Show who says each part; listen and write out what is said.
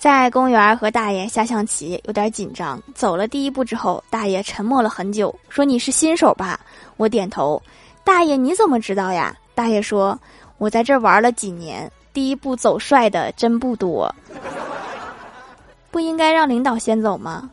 Speaker 1: 在公园和大爷下象棋有点紧张走了第一步之后大爷沉默了很久说你是新手吧？我点头。大爷你怎么知道呀？大爷说我在这玩了几年第一步走帅的真不多。不应该让领导先走吗？